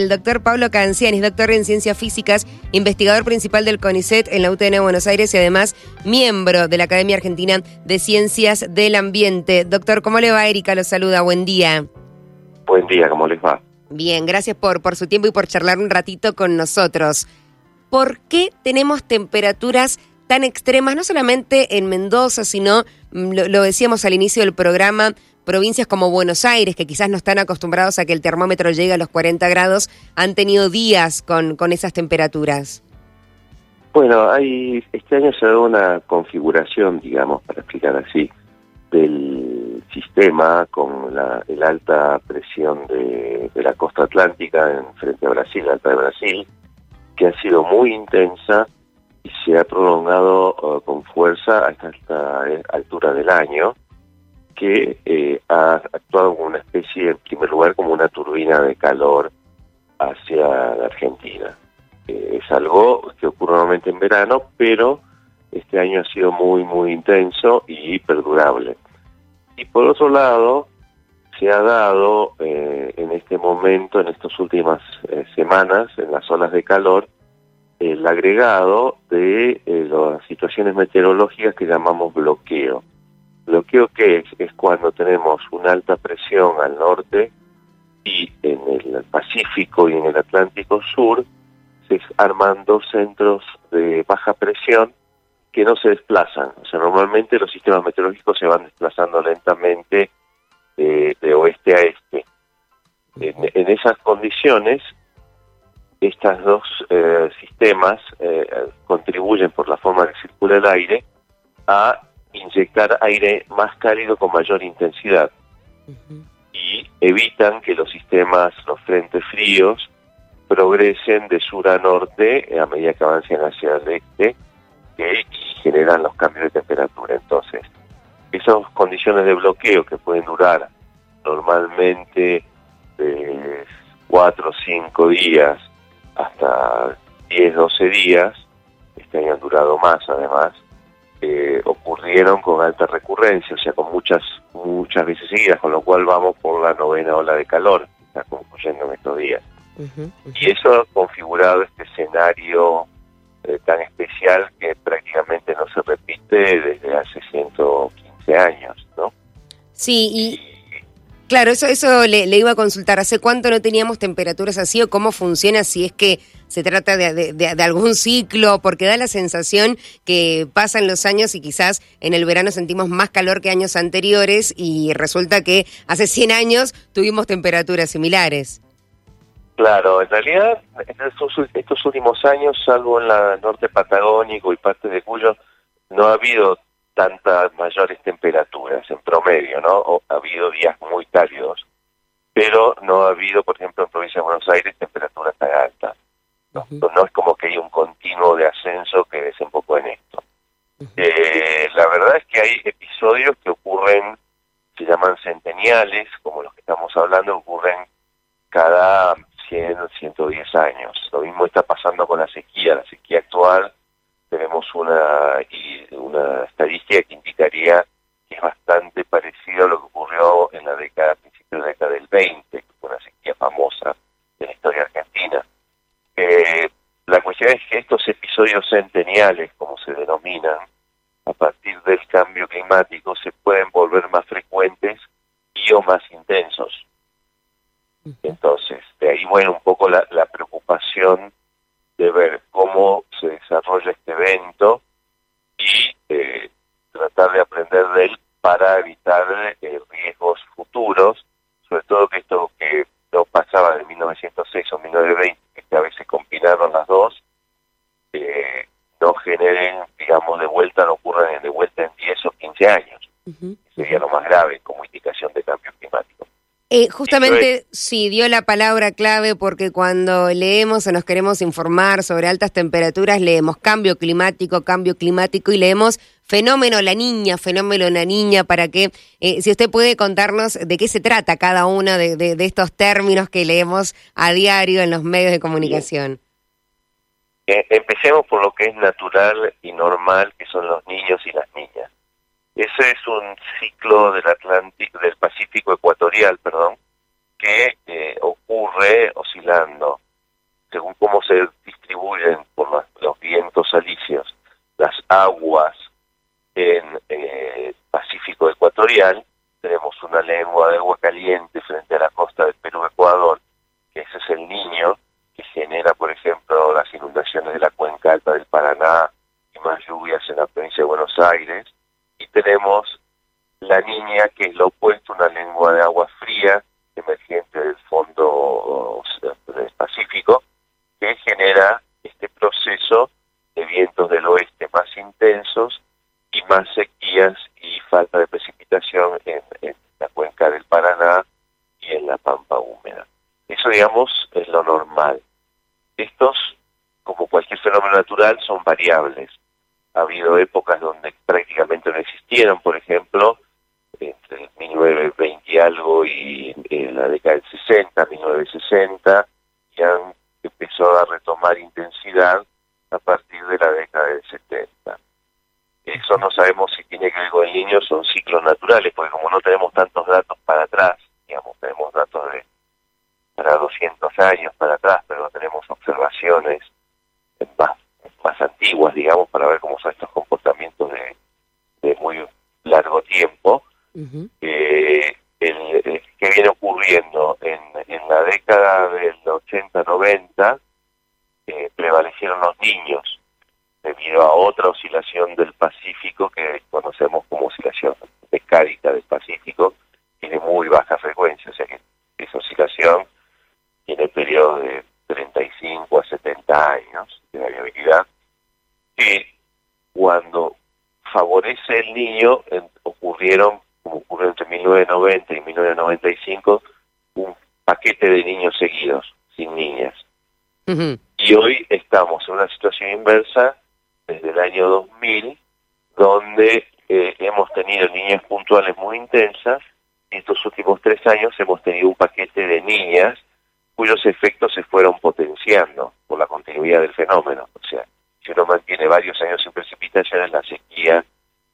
El doctor Pablo Canciani doctor en ciencias físicas, investigador principal del CONICET en la UTN de Buenos Aires y además miembro de la Academia Argentina de Ciencias del Ambiente. Doctor, ¿cómo le va? Erika lo saluda. Buen día. Buen día, ¿cómo les va? Bien, gracias por, por su tiempo y por charlar un ratito con nosotros. ¿Por qué tenemos temperaturas tan extremas, no solamente en Mendoza, sino, mm, lo, lo decíamos al inicio del programa, provincias como Buenos Aires, que quizás no están acostumbrados a que el termómetro llegue a los 40 grados, han tenido días con, con esas temperaturas? Bueno, hay, este año se ha dado una configuración, digamos, para explicar así, del sistema con la el alta presión de, de, la costa atlántica en frente a Brasil, alta de Brasil, que ha sido muy intensa y se ha prolongado uh, con fuerza hasta esta altura del año que eh, ha actuado como una especie, en primer lugar, como una turbina de calor hacia la Argentina. Eh, es algo que ocurre normalmente en verano, pero este año ha sido muy, muy intenso y perdurable. Y por otro lado, se ha dado eh, en este momento, en estas últimas semanas, en las olas de calor, el agregado de las situaciones meteorológicas que llamamos bloqueo. Bloqueo que es, es cuando tenemos una alta presión al norte y en el Pacífico y en el Atlántico Sur se arman dos centros de baja presión que no se desplazan. O sea, normalmente los sistemas meteorológicos se van desplazando lentamente de, de oeste a este. En, en, esas condiciones, estos dos eh, sistemas eh, contribuyen por la forma que circula el aire a inyectar aire más cálido con mayor intensidad uh -huh. y evitan que los sistemas, los frentes fríos, progresen de sur a norte a medida que avancen hacia el este que generan los cambios de temperatura. Entonces, esas condiciones de bloqueo que pueden durar normalmente de 4 o 5 días hasta 10, 12 días, este año han durado más además, eh, ocurrieron con alta recurrencia, o sea, con muchas muchas veces seguidas, con lo cual vamos por la novena ola de calor, está concluyendo en estos días. Uh -huh, uh -huh. Y eso ha configurado este escenario eh, tan especial que prácticamente no se repite desde hace 115 años, ¿no? Sí, y claro, eso, eso le, iba a consultar. ¿Hace cuánto no teníamos temperaturas así o cómo funciona si es que se trata de, de, algún ciclo? Porque da la sensación que pasan los años y quizás en el verano sentimos más calor que años anteriores y resulta que hace 100 años tuvimos temperaturas similares. Claro, en realidad en estos, estos últimos años, salvo en la norte patagónico y parte de Cuyo, no ha habido tantas mayores temperaturas en promedio, ¿no? O, ha habido días muy cálidos, pero no ha habido, por ejemplo, en provincia de Buenos Aires, temperaturas tan altas. No, uh -huh. no es como que hay un continuo de ascenso que desembocó en esto. Uh -huh. eh, la verdad es que hay episodios que ocurren, se llaman centeniales, como los que estamos hablando, ocurren cada 100, 110 años. Lo mismo está pasando con la sequía. La sequía actual tenemos una, una estadística que indicaría que es bastante parecido a lo que ocurrió en la década, principio de la década del 20, que fue una sequía famosa de la historia argentina. Eh, la cuestión es que estos episodios centeniales, como se denominan, a partir del cambio climático, se pueden volver más frecuentes y o más intensos. Entonces, de ahí, bueno, un poco la, la, preocupación de ver cómo se desarrolla este evento y eh, tratar de aprender de él para evitar eh, riesgos futuros, sobre todo que esto que no pasaba de 1906 o 1920, que a veces combinaron las dos, eh, no generen, digamos, de vuelta, no ocurran de vuelta en 10 o 15 años. Uh -huh. Sería lo más grave como indicación de cambio climático. Eh, justamente sí dio la palabra clave porque cuando leemos o nos queremos informar sobre altas temperaturas leemos cambio climático, cambio climático y leemos fenómeno la niña, fenómeno la niña para que eh, si usted puede contarnos de qué se trata cada uno de, de, de, estos términos que leemos a diario en los medios de comunicación. Eh, empecemos por lo que es natural y normal que son los niños y las niñas. Ese es un ciclo del Atlántico, del Pacífico ecuatorial, perdón, que eh, ocurre oscilando según cómo se distribuyen por los vientos alisios las aguas en eh, Pacífico Ecuatorial, tenemos una lengua de agua caliente frente a la costa del Perú-Ecuador, que ese es el niño, que genera, por ejemplo, las inundaciones de la cuenca alta del Paraná y más lluvias en la provincia de Buenos Aires. Y tenemos la niña, que es lo opuesto, una lengua de agua fría, emergente del fondo del Pacífico, que genera este proceso de vientos del oeste más intensos y más sequías y falta de precipitación en, la cuenca del Paraná y en la pampa húmeda. Eso, digamos, es lo normal. Estos, fenómeno natural, son variables. Ha habido épocas donde prácticamente no existieron, por ejemplo, entre 1920 y algo y en la década del 60, 1960, y han empezó a retomar intensidad a partir de la década del 70. Eso no sabemos si tiene que ver con el niño, son ciclos naturales, porque como no tenemos tantos datos para atrás, digamos, tenemos datos de para 200 años para atrás, pero no tenemos observaciones más, más antiguas, digamos, para ver cómo son estos comportamientos de, de muy largo tiempo. eh, el, que viene ocurriendo en, en la década del 80-90, eh, prevalecieron los niños debido a otra oscilación del Pacífico que conocemos como oscilación decádica del Pacífico, tiene muy baja frecuencia, o sea que esa oscilación tiene periodos de 35 a 70 años de variabilidad, que cuando favorece el niño ocurrieron, como ocurrió entre 1990 y 1995, un paquete de niños seguidos, sin niñas. Y hoy estamos en una situación inversa desde el año 2000, donde eh, hemos tenido niñas puntuales muy intensas, y estos últimos tres años hemos tenido un paquete de niñas cuyos efectos se fueron potenciando por la continuidad del fenómeno. O sea, si uno mantiene varios años sin precipitaciones, la sequía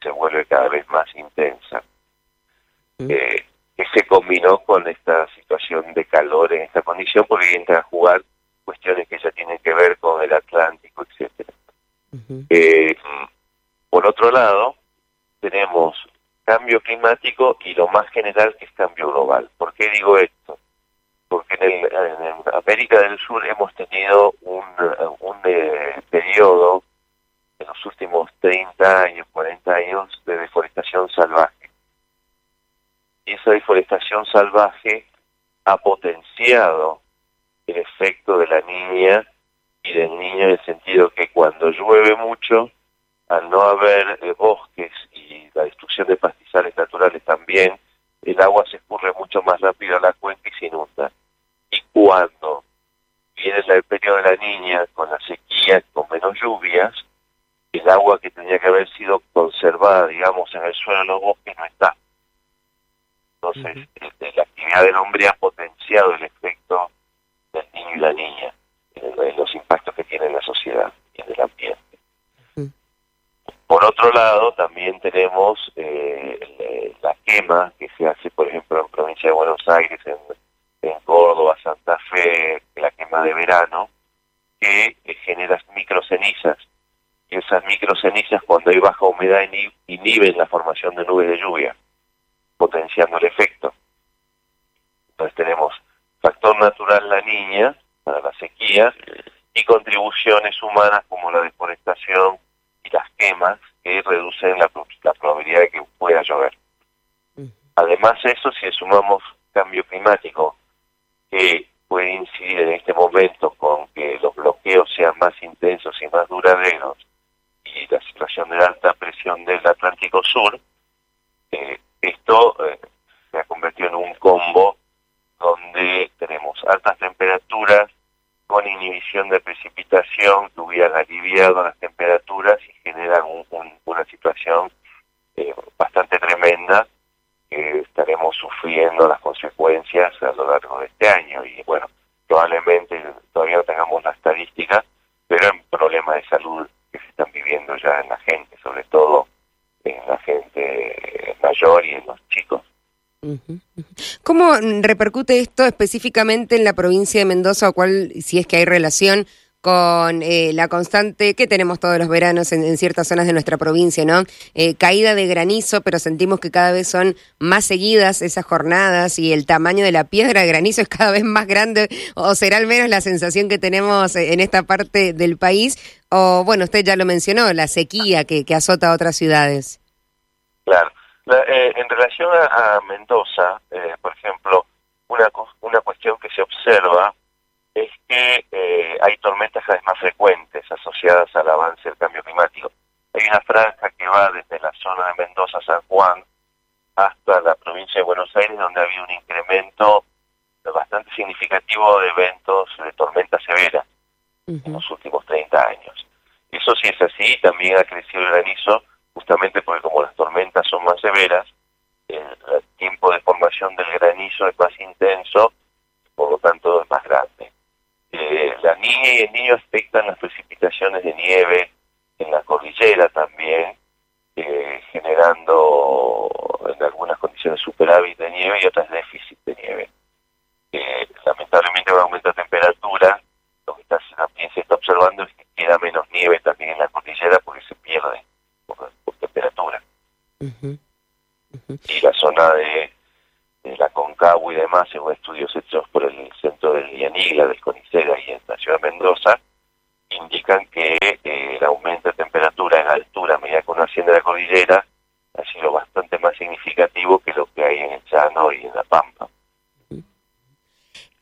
se vuelve cada vez más intensa. Eh, que se combinó con esta situación de calor en esta condición, porque entra a jugar cuestiones que ya tienen que ver con el Atlántico, etcétera. Eh, por otro lado, tenemos cambio climático y lo más general que es cambio global. ¿Por qué digo esto? En, América del Sur hemos tenido un, un eh, periodo en los últimos 30 años, 40 años de deforestación salvaje. Y esa deforestación salvaje ha potenciado el efecto de la niña y del niño en el sentido que cuando llueve mucho, al no haber eh, bosques y la destrucción de pastizales naturales también, el agua se escurre mucho más rápido a la cuenca y se inunda. Y cuando viene el periodo de la niña con la sequía, con menos lluvias, el agua que tenía que haber sido conservada, digamos, en el suelo de los bosques no está. Entonces, este, la actividad del hombre ha potenciado el efecto del niño y la niña, en, los impactos que tiene en la sociedad y en el ambiente. Por otro lado, también tenemos eh, la quema que se hace, por ejemplo, en provincia de Buenos Aires, en, Córdoba, Santa Fe, la quema de verano, que eh, genera microcenizas. Y esas microcenizas, cuando hay baja humedad, inhiben la formación de nubes de lluvia, potenciando el efecto. Entonces tenemos factor natural la niña para la sequía y contribuciones humanas como la deforestación y las quemas que reducen la, probabilidad de que pueda llover. Además eso, si sumamos cambio climático que puede incidir en este momento con que los bloqueos sean más intensos y más duraderos y la situación de alta presión del Atlántico Sur, eh, esto eh, se ha convertido en un combo donde tenemos altas temperaturas con inhibición de precipitación que hubieran aliviado las temperaturas y generan una situación eh, bastante tremenda que estaremos sufriendo las consecuencias a lo largo de este año. Y bueno, probablemente todavía no tengamos la estadística, pero en problemas de salud que se están viviendo ya en la gente, sobre todo en la gente mayor y en los chicos. ¿Cómo repercute esto específicamente en la provincia de Mendoza o cuál, si es que hay relación con eh, la constante que tenemos todos los veranos en, ciertas zonas de nuestra provincia, ¿no? Eh, caída de granizo, pero sentimos que cada vez son más seguidas esas jornadas y el tamaño de la piedra de granizo es cada vez más grande, o será al menos la sensación que tenemos en esta parte del país, o bueno, usted ya lo mencionó, la sequía que, azota a otras ciudades. Claro. Eh, en relación a, Mendoza, por ejemplo, una, una cuestión que se observa es que eh, hay tormentas cada vez más frecuentes asociadas al avance del cambio climático. Hay una franja que va desde la zona de Mendoza, San Juan, hasta la provincia de Buenos Aires, donde ha habido un incremento bastante significativo de eventos de tormentas severas en los últimos 30 años. Eso sí es así, también ha crecido el granizo, justamente porque como las tormentas son más severas, el tiempo de formación del granizo es más intenso, por lo tanto es más grande la niña y el niño afectan las precipitaciones de nieve en la cordillera también, eh, generando en algunas condiciones superávit de nieve y otras déficit de nieve. Eh, lamentablemente con aumento de temperatura, lo que está, también se está observando es que queda menos nieve también en la cordillera porque se pierde por, temperatura. Y la zona de, de la Concagua y demás, según estudios hechos por el centro del Lianigla, del CONICET, y en la ciudad de Mendoza, indican que eh, el aumento de temperatura en altura a medida que uno asciende la cordillera ha sido bastante más significativo que lo que hay en el llano y en la pampa.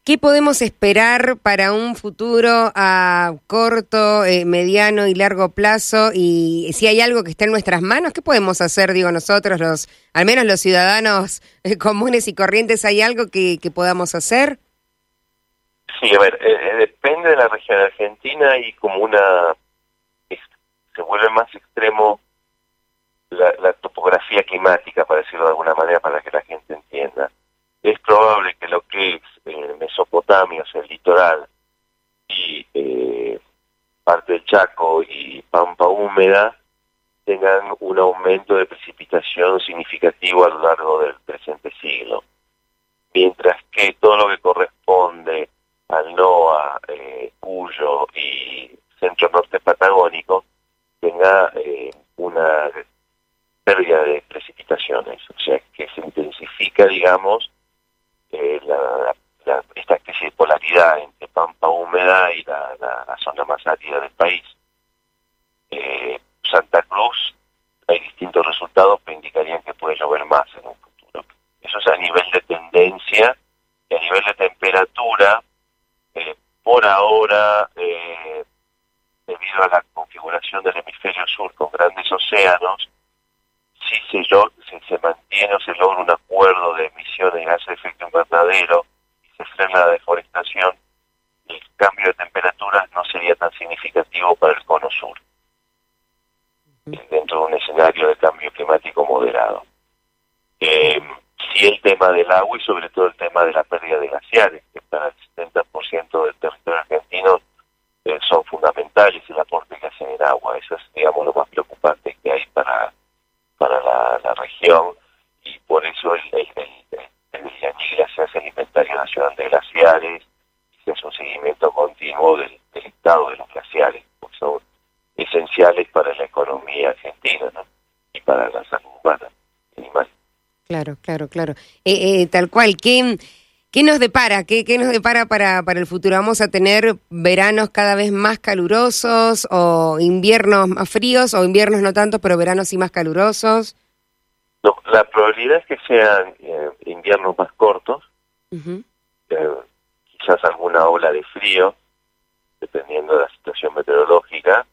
¿Qué podemos esperar para un futuro a corto, eh, mediano y largo plazo? Y si hay algo que esté en nuestras manos, ¿qué podemos hacer, digo nosotros, los, al menos los ciudadanos eh, comunes y corrientes, ¿hay algo que, podamos hacer? Sí, a ver, eh, depende de la región argentina y como una... se vuelve más extremo la, la topografía climática, para decirlo de alguna manera, para que la gente entienda es probable que lo que eh, Mesopotamia, o sea, el litoral, y eh, parte del Chaco y Pampa húmeda tengan un aumento de precipitación significativo a lo largo del presente siglo, mientras que todo lo que corresponde al NOA, eh, Cuyo y centro norte patagónico tenga eh, una pérdida de precipitaciones, o sea, que se intensifica, digamos, eh, la, esta especie de polaridad entre pampa húmeda y la, zona más árida del país. Eh, Santa Cruz, hay distintos resultados que indicarían que puede llover más en un futuro. Eso es a nivel de tendencia y a nivel de temperatura. Eh, por ahora, eh, debido a la configuración del hemisferio sur con grandes océanos, si se, si se mantiene o se logra un acuerdo de emisiones de gases de efecto invernadero y se frena la deforestación, el cambio de temperaturas no sería tan significativo para el cono sur, dentro de un escenario de cambio climático moderado. Eh, sí el tema del agua y sobre todo el tema de la pérdida de glaciares, que para el 70% del territorio argentino eh, son fundamentales el aporte que hacen en agua. Eso es, digamos, lo más preocupante que hay para para la, región y por eso el, el, el, se hace el inventario nacional de glaciares y se hace un seguimiento continuo del, estado de los glaciares, porque son esenciales para la economía argentina y para la salud humana animal. Claro. Eh, eh, tal cual, ¿qué, ¿qué nos depara? ¿Qué, qué nos depara para, para el futuro? ¿Vamos a tener veranos cada vez más calurosos o inviernos más fríos o inviernos no tanto, pero veranos sí más calurosos? No, la probabilidad es que sean eh, inviernos más cortos, eh, quizás alguna ola de frío, dependiendo de la situación meteorológica,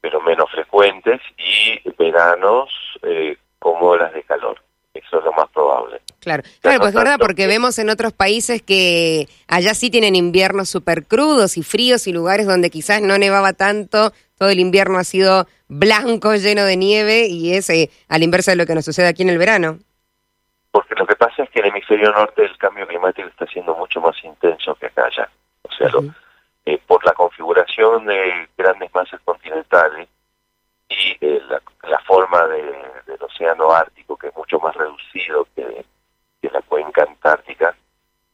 pero menos frecuentes, y veranos eh, como olas de calor. Eso es lo más probable. Claro, claro, pues es verdad, porque vemos en otros países que allá sí tienen inviernos súper crudos y fríos y lugares donde quizás no nevaba tanto, todo el invierno ha sido blanco, lleno de nieve y es eh, al inverso de lo que nos sucede aquí en el verano. Porque lo que pasa es que en el hemisferio norte el cambio climático está siendo mucho más intenso que acá allá. O sea, eh, por la configuración de grandes masas continentales y eh, la, forma del océano ártico, que es mucho más reducido que, de la cuenca antártica,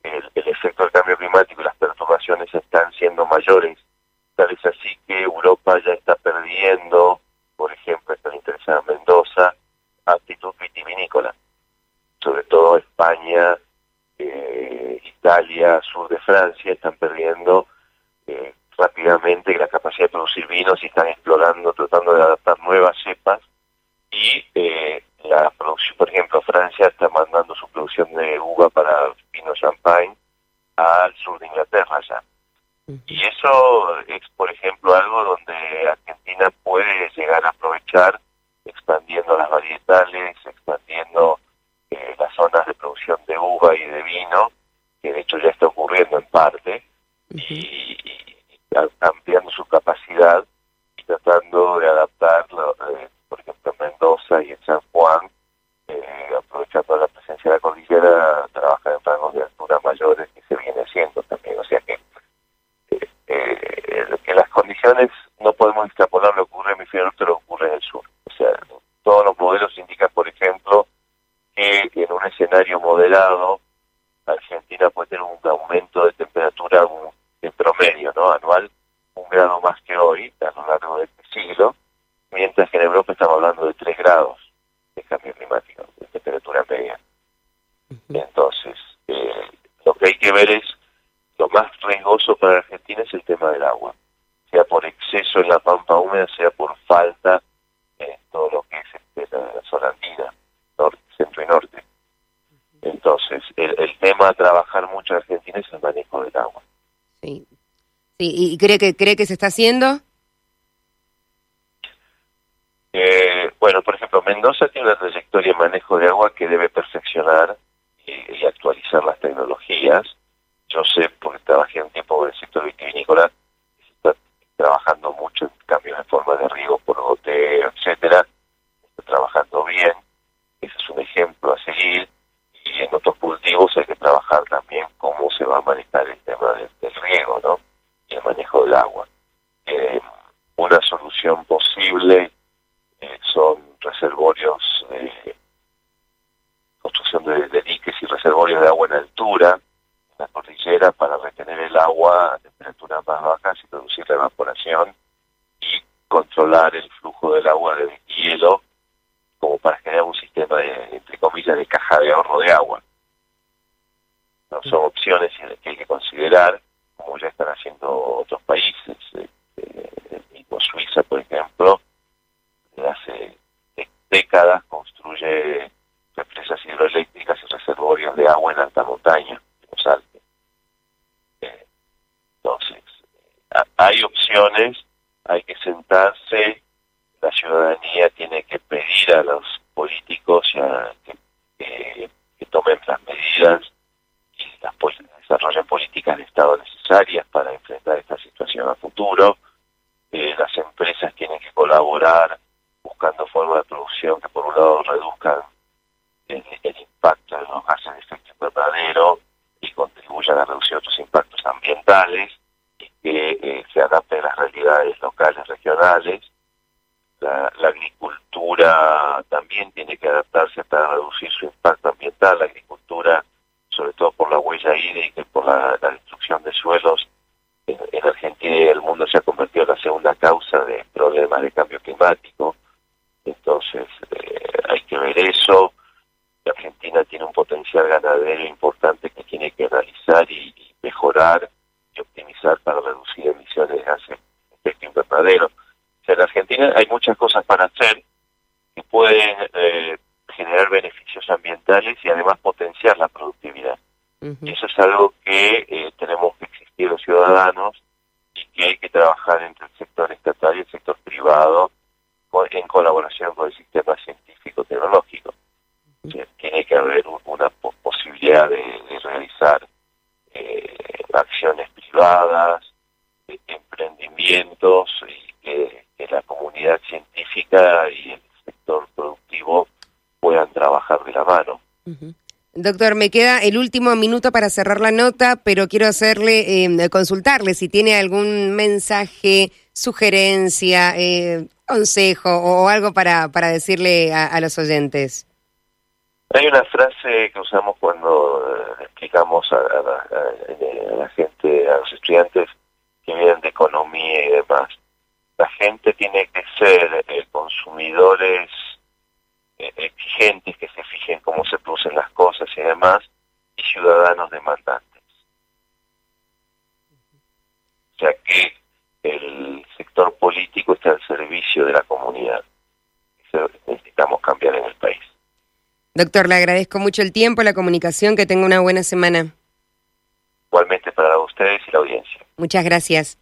el, efecto del cambio climático y las perturbaciones están siendo mayores. Tal es así que Europa ya está perdiendo, por ejemplo, está interesada en Mendoza, actitud vitivinícola. Sobre todo España, eh, Italia, sur de Francia están perdiendo eh, rápidamente la capacidad de producir vinos y están explorando, tratando de adaptar nuevas cepas y eh, la producción, por ejemplo, Francia está mandando su producción de uva para vino champagne al sur de Inglaterra ya. Y eso es, por ejemplo, algo donde Argentina puede llegar a aprovechar expandiendo las varietales, expandiendo eh, las zonas de producción de uva y de vino, que de hecho ya está ocurriendo en parte, y, ampliando su capacidad y tratando de adaptar, eh, por ejemplo, en Mendoza y en San Juan, eh, aprovechando la presencia de la cordillera, trabajar en rangos de altura mayores que se viene haciendo también. O sea que, eh, que las condiciones no podemos extrapolar lo que ocurre en hemisferio norte, lo que ocurre en el sur. O sea, todos los modelos indican, por ejemplo, que en un escenario moderado, Argentina puede tener un aumento de temperatura en promedio no anual un grado más que hoy a lo largo de este siglo, mientras que en Europa estamos hablando de 3 grados de cambio climático, de temperatura media. Entonces, eh, lo que hay que ver es, lo más riesgoso para Argentina es el tema del agua, sea por exceso en la pampa húmeda, sea por falta en todo lo que es este, la, zona andina, norte, centro y norte. Entonces, el, el tema a trabajar mucho en Argentina es el manejo del agua. Sí, ¿Y cree que, cree que se está haciendo? Eh, bueno, por ejemplo, Mendoza tiene una trayectoria de manejo de agua que debe perfeccionar y, actualizar las tecnologías. Yo sé, porque trabajé un tiempo en el sector vitivinícola, se está trabajando mucho en cambios de forma de riego por goteo, etcétera. Está trabajando bien. Ese es un ejemplo a seguir. Y en otros cultivos hay que trabajar también cómo se va a manejar el tema del riego, ¿no? y el manejo del agua. Eh, una solución posible eh, son reservorios, construcción de, diques y reservorios de agua en altura, en la cordillera, para retener el agua a temperaturas más bajas y producir la evaporación y controlar el flujo del agua de hielo como para generar un sistema de, entre comillas, de caja de ahorro de agua. No, son opciones que hay que considerar como ya están haciendo otros países, mismo Suiza, por ejemplo, desde hace décadas construye represas hidroeléctricas y reservorios de agua en alta montaña, en los Alpes. Eh, entonces, hay opciones, hay que sentarse, la ciudadanía tiene que pedir a los uh, también tiene que adaptarse para reducir su impacto ambiental. La agricultura sobre todo por la huella hídrica y por la, destrucción de suelos, en, Argentina y el mundo se ha convertido en la segunda causa de problemas de cambio climático. Entonces, eh, hay que ver eso. Argentina tiene un potencial ganadero importante que tiene que analizar y, mejorar y optimizar para reducir emisiones de gases de efecto invernadero. O sea, en Argentina hay muchas cosas para hacer que pueden eh, generar beneficios ambientales y además potenciar la productividad. Y eso es algo que eh, tenemos que existir los y que hay que trabajar entre el sector estatal y el sector privado en colaboración con el sistema científico-tecnológico. tiene que haber una posibilidad de, realizar eh, acciones privadas, emprendimientos y que la comunidad científica y el sector productivo puedan trabajar de la mano. Doctor, me queda el último minuto para cerrar la nota, pero quiero hacerle, eh, consultarle si tiene algún mensaje, sugerencia, eh, consejo o algo para, para decirle a, los oyentes. Hay una frase que usamos cuando eh, explicamos a, la gente, a los estudiantes que vienen de economía y demás. La gente tiene que ser eh, consumidores eh, exigentes, que se fijen cómo se producen las cosas y demás, y ciudadanos demandantes. O sea que el sector político está al servicio de la comunidad. Eso necesitamos cambiar en el país. Doctor, le agradezco mucho el tiempo, la comunicación, que tenga una buena semana. Igualmente para ustedes y la audiencia. Muchas gracias.